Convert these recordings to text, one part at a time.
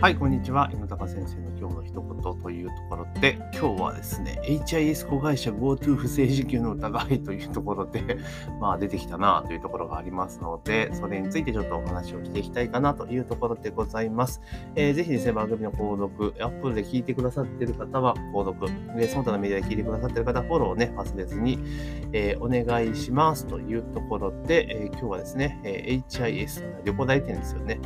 はい、こんにちは。猪高先生の今日の一言というところで、今日はですね、HIS 子会社 GoTo 不正受給の疑いというところで、まあ出てきたなというところがありますので、それについてちょっとお話をしていきたいかなというところでございます。えー、ぜひですね、番組の購読、Apple で聞いてくださっている方は購読、でその他のメディアで聞いてくださっている方はフォローをね、忘れずに、えー、お願いしますというところで、えー、今日はですね、え HIS、旅行代理店ですよね。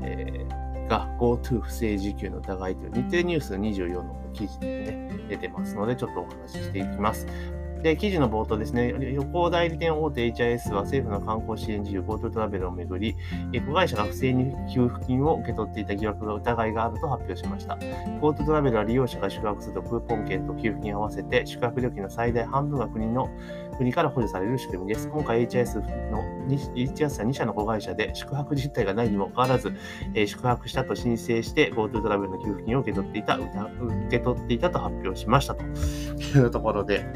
えーが GoTo 不正受給の疑いという日程ニュース24の記事でね、出てますので、ちょっとお話ししていきます。で、記事の冒頭ですね、旅行代理店大手 HIS は政府の観光支援事業 GoTo トラベルをめぐり、子会社が不正に給付金を受け取っていた疑惑が疑いがあると発表しました。GoTo トラベルは利用者が宿泊するとクーポン券と給付金を合わせて宿泊料金の最大半分が国の国から補助される仕組みです。今回 HIS の HIS は2社の子会社で宿泊実態がないにもかかわらず、えー、宿泊したと申請して GoTo トラベルの給付金を受け取っていた、受け取っていたと発表しましたというところで、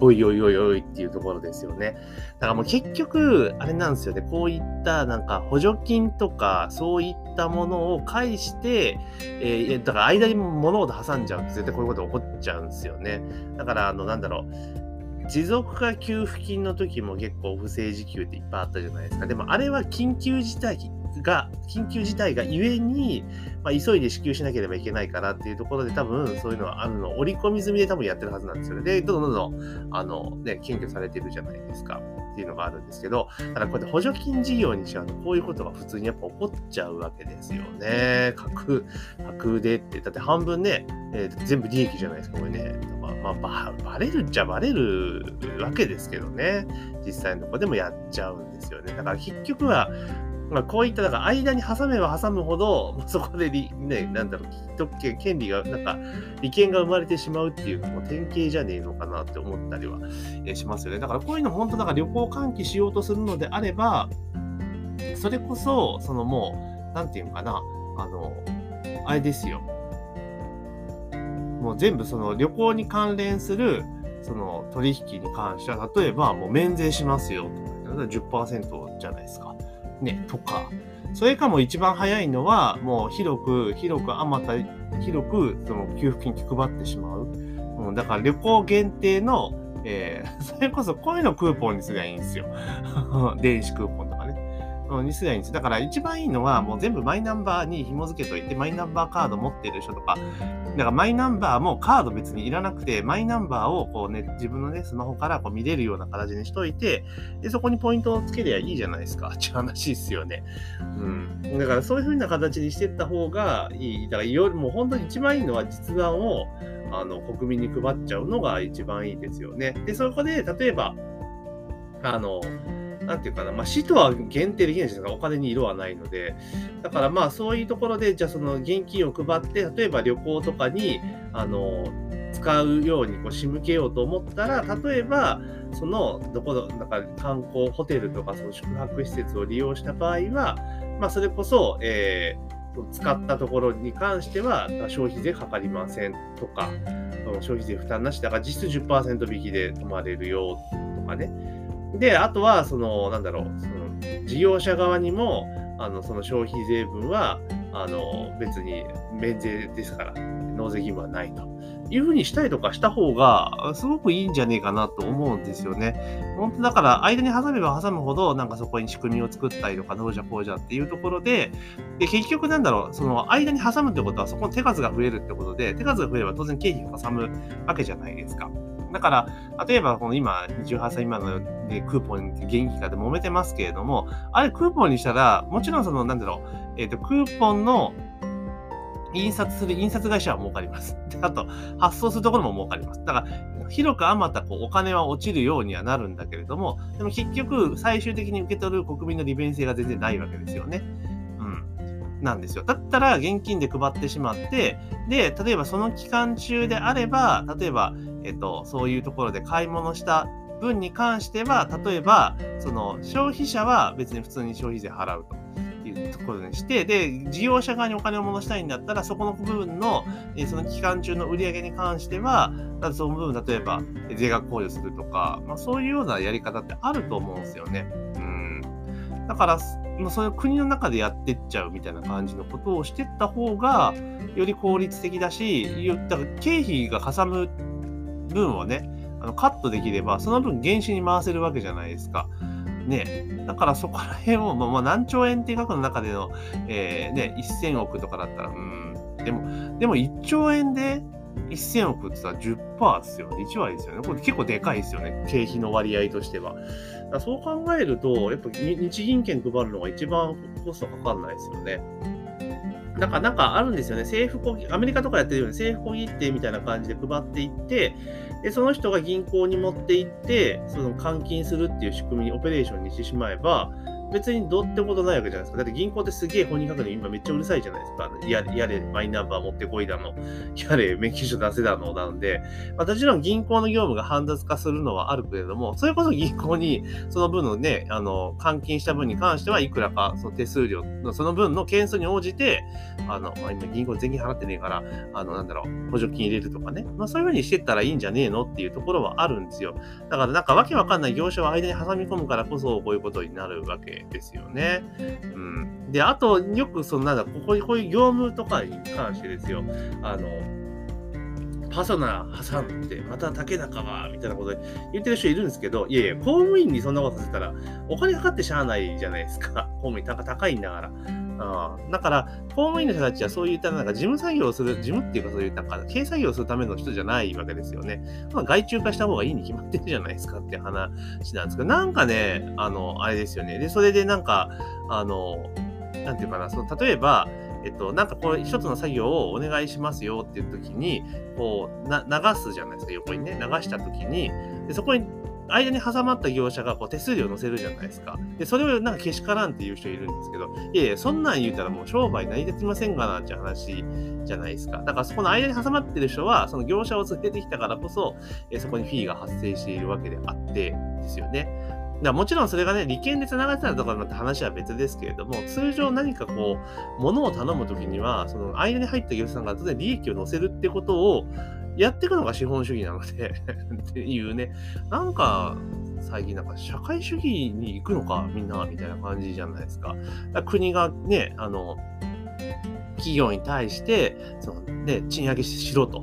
おいおいおいおいっていうところですよね。だからもう結局、あれなんですよね。こういったなんか補助金とか、そういったものを介して、えー、だから間に物事挟んじゃうと絶対こういうこと起こっちゃうんですよね。だから、あの、なんだろう。持続化給付金の時も結構不正受給っていっぱいあったじゃないですか。でもあれは緊急事態が、緊急事態がゆえに、まあ、急いで支給しなければいけないからっていうところで多分そういうのはあるの、織り込み済みで多分やってるはずなんですよね。で、どんどんどんどん、あの、ね、検挙されてるじゃないですか。っていうのがあるんですけど、ただこうやって補助金事業にしちゃうと、こういうことが普通にやっぱ起こっちゃうわけですよね。架空、架空でって、だって半分ね、えー、全部利益じゃないですか、これね。まあ、まあ、バレるっちゃバレるわけですけどね。実際のとこでもやっちゃうんですよね。だから結局は、まあ、こういった、だから間に挟めば挟むほど、そこでね、なんだろう、特権、権利が、なんか、利権が生まれてしまうっていうのも典型じゃねえのかなって思ったりはしますよね。だからこういうの本当、なんか旅行喚起しようとするのであれば、それこそ、そのもう、なんていうのかな、あの、あれですよ。もう全部その旅行に関連する、その取引に関しては、例えばもう免税しますよとか、10%じゃないですか。ね、とか、それかも一番早いのは、もう広く、広く、あまた、広く、その給付金配ってしまう。うん、だから旅行限定の、えー、それこそこういうのクーポンにすりゃいいんですよ。電子クーポンにすりゃいいんです。だから一番いいのは、もう全部マイナンバーに紐付けといて、マイナンバーカード持ってる人とか、だからマイナンバーもカード別にいらなくて、マイナンバーをこうね、自分のね、スマホからこう見れるような形にしといて、で、そこにポイントをつけりゃいいじゃないですか。っていう話ですよね。うん。だからそういう風な形にしていった方がいい。だからいろいろ、もう本当に一番いいのは実弾を、あの、国民に配っちゃうのが一番いいですよね。で、そこで、例えば、あの、なんていうかな、まあ、死とは限定できないじゃないですか。お金に色はないので。だからまあ、そういうところで、じゃあその現金を配って、例えば旅行とかに、あの、使うようにこう仕向けようと思ったら、例えば、その、どこの、なんか観光、ホテルとか、その宿泊施設を利用した場合は、まあ、それこそ、えー、使ったところに関しては消費税かかりませんとか、消費税負担なしだから実質10%引きで泊まれるよとかね。で、あとは、その、なんだろう、その事業者側にも、あのその消費税分は、あの別に免税ですから、納税義務はないというふうにしたりとかした方が、すごくいいんじゃねえかなと思うんですよね。本当だから、間に挟めば挟むほど、なんかそこに仕組みを作ったりとか、どうじゃこうじゃっていうところで、で、結局なんだろう、その間に挟むってことは、そこの手数が増えるってことで、手数が増えれば当然経費がかさむわけじゃないですか。だから、例えばこの今、18歳今のクーポン現金化で揉めてますけれども、あれクーポンにしたら、もちろんその、なんだろう、えっ、ー、と、クーポンの印刷する印刷会社は儲かります。で あと、発送するところも儲かります。だから、広くあまたこうお金は落ちるようにはなるんだけれども、でも結局、最終的に受け取る国民の利便性が全然ないわけですよね。うん。なんですよ。だったら、現金で配ってしまって、で、例えばその期間中であれば、例えば、えっと、そういうところで買い物した分に関しては、例えば、その消費者は別に普通に消費税払うと。いうところにして、で、事業者側にお金を戻したいんだったら、そこの部分の、えその期間中の売り上げに関しては、その部分、例えば、税額控除するとか、まあ、そういうようなやり方ってあると思うんですよね。うん。だから、そういう国の中でやってっちゃうみたいな感じのことをしてった方が、より効率的だし、だから経費がかさむ分をね、あのカットできれば、その分原資に回せるわけじゃないですか。ね、だからそこら辺を、まあ、まあ、何兆円っていう額の中での、えー、ね、1000億とかだったら、うん、でも、でも1兆円で1000億ってさ、10%ですよね。1割ですよね。これ結構でかいですよね。経費の割合としては。そう考えると、やっぱ日銀券配るのが一番コストかかんないですよね。なんか、なんかあるんですよね。政府小アメリカとかやってるように政府小切手みたいな感じで配っていって、で、その人が銀行に持って行って、その換金するっていう仕組みにオペレーションにしてしまえば、別にどうってことないわけじゃないですか。だって銀行ってすげえ本人確認今めっちゃうるさいじゃないですか。やれ、やれ、マイナンバー持ってこいだの、やれ、免許証出せだの、なんで、まあ、もちろん銀行の業務が煩雑化するのはあるけれども、それこそ銀行にその分のね、あの、換金した分に関してはいくらか、その手数料の、その分の件数に応じて、あの、まあ、今銀行税金払ってねえから、あの、なんだろう、補助金入れるとかね。まあそういうふうにしてったらいいんじゃねえのっていうところはあるんですよ。だからなんかわけわかんない業者を間に挟み込むからこそ、こういうことになるわけですよね。うん。で、あと、よく、その、なんだ、ここに、こういう業務とかに関してですよ、あの、パソナ挟んで、また竹中は、みたいなこと言ってる人いるんですけど、いやいや、公務員にそんなことさせたら、お金かかってしゃあないじゃないですか。公務員高いんだから。あだから、公務員の人たちはそういったなんか事務作業をする、事務っていうかそういうなんか、経営作業をするための人じゃないわけですよね。まあ、外注化した方がいいに決まってるじゃないですかっていう話なんですけど、なんかね、あの、あれですよね。で、それでなんか、あの、なんていうかな、その、例えば、えっと、なんかこう、一つの作業をお願いしますよっていう時に、こう、な流すじゃないですか、横にね、流した時に、でそこに間に挟まった業者がこう手数料乗せるじゃないですか。で、それをなんかけしからんっていう人いるんですけど、いやいや、そんなん言うたらもう商売成り立ちませんがなって話じゃないですか。だからそこの間に挟まってる人は、その業者を連れてきたからこそ、えそこにフィーが発生しているわけであってですよね。だもちろんそれがね、利権で繋がってたとかの話は別ですけれども、通常何かこう、物を頼むときには、その間に入った業者さんが当然利益を乗せるってことを、やっていくのが資本主義なので っていうね、なんか、最近なんか社会主義に行くのか、みんな、みたいな感じじゃないですか。か国がね、あの、企業に対して、そのね、賃上げしろと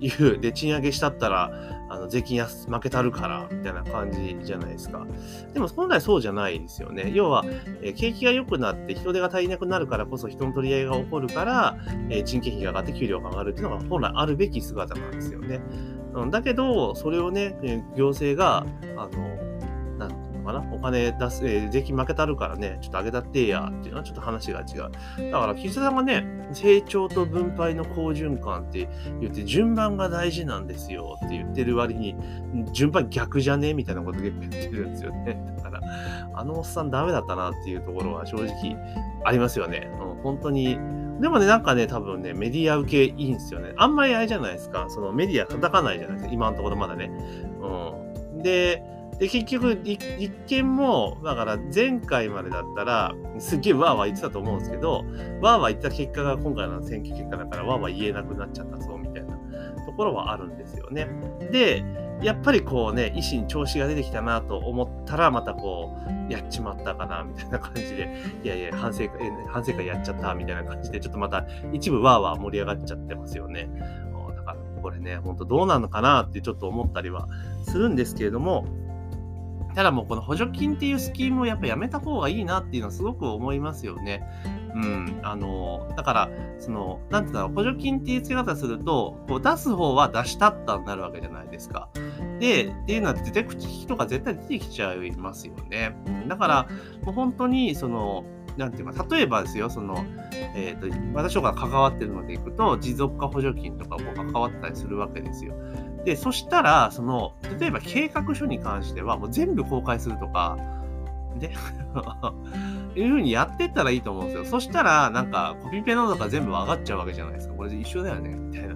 いう、で、賃上げしたったら、あの税金安負けたるから、みたいな感じじゃないですか。でも本来そうじゃないですよね。要は、えー、景気が良くなって人手が足りなくなるからこそ人の取り合いが起こるから、えー、人件費が上がって給料が上がるっていうのが本来あるべき姿なんですよね。うん、だけど、それをね、行政が、あの、かなお金出す、えー、税金負けたるからね、ちょっと上げたってやっていうのはちょっと話が違う。だから、岸田さんがね、成長と分配の好循環って言って、順番が大事なんですよって言ってる割に、順番逆じゃねみたいなこと結構言ってるんですよね。だから、あのおっさんダメだったなっていうところは正直ありますよね。うん、本当に。でもね、なんかね、多分ね、メディア受けいいんですよね。あんまりあれじゃないですか。そのメディア叩かないじゃないですか。今のところまだね。うん。で、で、結局、立憲も、だから前回までだったら、すっげえわーわー言ってたと思うんですけど、わーわー言った結果が今回の選挙結果だから、わーわー言えなくなっちゃったぞ、みたいなところはあるんですよね。で、やっぱりこうね、維新調子が出てきたなと思ったら、またこう、やっちまったかな、みたいな感じで、いやいや、反省会、反省会やっちゃった、みたいな感じで、ちょっとまた一部わーわー盛り上がっちゃってますよね。だから、これね、ほんとどうなのかなってちょっと思ったりはするんですけれども、ただもうこの補助金っていうスキームをやっぱやめた方がいいなっていうのはすごく思いますよね。うん。あの、だから、その、なんていうんだろう、補助金っていう付け方すると、こう出す方は出したったになるわけじゃないですか。で、っていうのは絶対口利きとか絶対出てきちゃいますよね。だから、もう本当に、その、なんていうか、例えばですよ、その、えっ、ー、と、私とか関わってるのでいくと、持続化補助金とかも関わったりするわけですよ。で、そしたら、その、例えば計画書に関しては、もう全部公開するとか、で、いうふうにやってったらいいと思うんですよ。そしたら、なんか、コピペノートが全部上がっちゃうわけじゃないですか。これで一緒だよね、みたいな。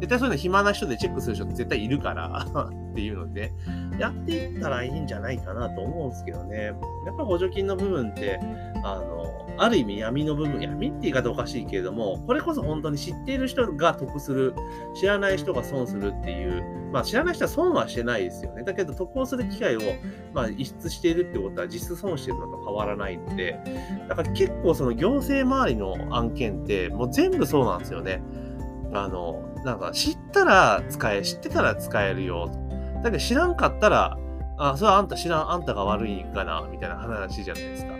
絶対そういうの暇な人でチェックする人って絶対いるから っていうので、やっていったらいいんじゃないかなと思うんですけどね。やっぱ補助金の部分って、あの、ある意味闇の部分、闇って言い方おかしいけれども、これこそ本当に知っている人が得する、知らない人が損するっていう、まあ知らない人は損はしてないですよね。だけど得をする機会を、まあ逸失しているってことは実質損してるのと変わらないので、だから結構その行政周りの案件ってもう全部そうなんですよね。あの、なんか知ったら使え、知ってたら使えるよ。だけど知らんかったら、あ、それはあんた知らん、あんたが悪いんかな、みたいな話じゃないですか。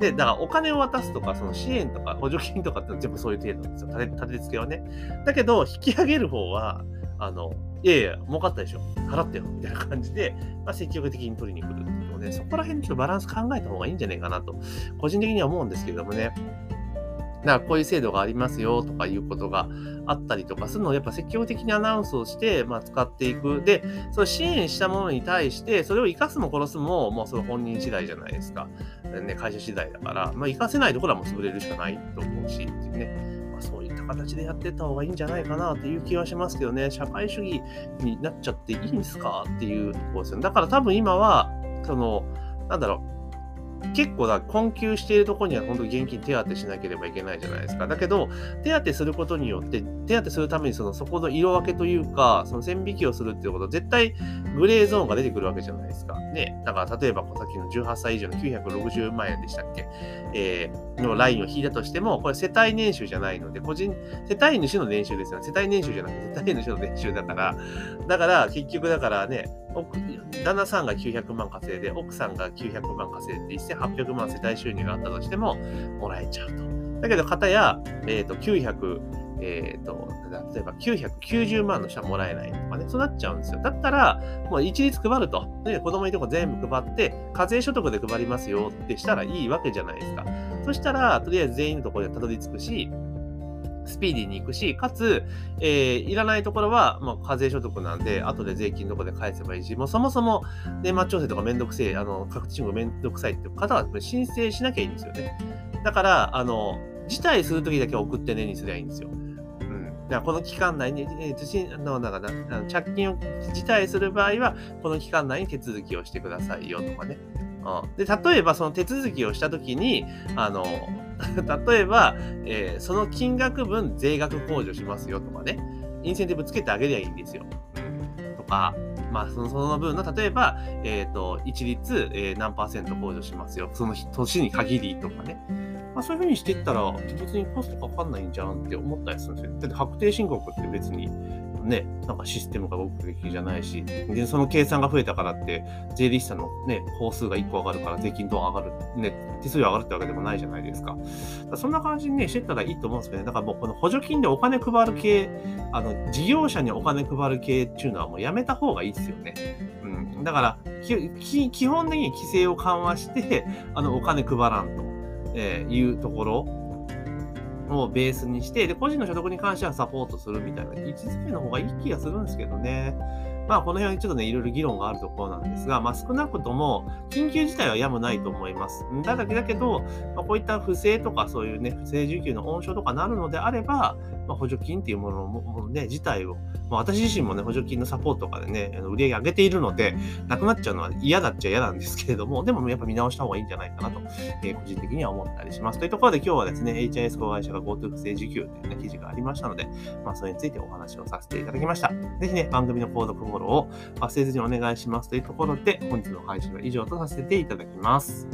で、だからお金を渡すとか、その支援とか補助金とかって全部そういう程度なんですよ。立て立て付けはね。だけど、引き上げる方は、あの、いやいや、儲かったでしょ。払ってよ。みたいな感じで、まあ、積極的に取りに来るっていうので、そこら辺ちょっとバランス考えた方がいいんじゃないかなと、個人的には思うんですけれどもね。だからこういう制度がありますよとかいうことがあったりとかするのをやっぱ積極的にアナウンスをして、まあ、使っていく。で、その支援したものに対して、それを生かすも殺すも、もうその本人次第じゃないですか。ね、会社次第だから、まあ、生かせないところはもう潰れるしかないと思うし、っていうね。そういった形でやってった方がいいんじゃないかなっていう気はしますけどね。社会主義になっちゃっていいんですかっていうところですよね。だから多分今は、その、なんだろう、結構だ、困窮しているところには本当に現金手当しなければいけないじゃないですか。だけど、手当することによって、手当てするためにそのそこの色分けというか、その線引きをするっていうことは、絶対グレーゾーンが出てくるわけじゃないですか。ね。だから例えば、さっきの18歳以上の960万円でしたっけ、えー、のラインを引いたとしても、これ世帯年収じゃないので、個人、世帯主の年収ですよね。世帯年収じゃなくて、世帯主の年収だから、だから結局だからね、旦那さんが900万稼いで、奥さんが900万稼いで、1800万世帯収入があったとしても、もらえちゃうと。だけど、方や、えっ、ー、と、900、えっ、ー、と、例えば990万の人はもらえないとかね、そうなっちゃうんですよ。だったら、もう一律配ると。ね、子供にとこ全部配って、課税所得で配りますよってしたらいいわけじゃないですか。そしたら、とりあえず全員のところでたどり着くし、スピーディーに行くし、かつ、えー、いらないところは、まあ、課税所得なんで、後で税金どこで返せばいいし、もうそもそも年末調整とかめんどくせえ、あの、確定申告めんどくさいっていう方は申請しなきゃいいんですよね。だから、あの、辞退するときだけ送ってねにすりゃいいんですよ。うん。だからこの期間内に、えー、受信の、なんかな、着金を辞退する場合は、この期間内に手続きをしてくださいよとかね。うん、で例えばその手続きをしたときに、あの、例えば、えー、その金額分税額控除しますよとかね、インセンティブつけてあげりゃいいんですよ。とか、まあ、そのその分の、例えば、えっ、ー、と、一律、えー、何パーセント控除しますよ。その年に限りとかね。まあ、そういうふうにしていったら、別にコストかかんないんじゃんって思ったりするんですよ。だって確定申告って別に、ね、なんかシステムが動くべきじゃないし、で、その計算が増えたからって、税理士さんのね、法数が1個上がるから税金どう上がる、ね、手数料上がるってわけでもないじゃないですか。かそんな感じにね、してったらいいと思うんですけどね、だからもうこの補助金でお金配る系、あの、事業者にお金配る系っていうのはもうやめた方がいいですよね。うん。だから、基本的に規制を緩和して、あの、お金配らんと、えいうところ、をベースにして、で、個人の所得に関してはサポートするみたいな位置づけの方がいい気がするんですけどね。まあ、この辺はちょっとね、いろいろ議論があるところなんですが、まあ、少なくとも、緊急事態はやむないと思います。だだけだけど、まあ、こういった不正とか、そういうね、不正受給の温床とかなるのであれば、まあ、補助金っていうものもね、自体を、まあ、私自身もね、補助金のサポートとかでね、売り上げ上げているので、なくなっちゃうのは嫌だっちゃ嫌なんですけれども、でもやっぱ見直した方がいいんじゃないかなと、えー、個人的には思ったりします。というところで今日はですね、HIS 子会社が GoTo 不正受給というね、記事がありましたので、まあ、それについてお話をさせていただきました。ぜひね、番組の購読フォローを忘れずにお願いしますというところで、本日の配信は以上とさせていただきます。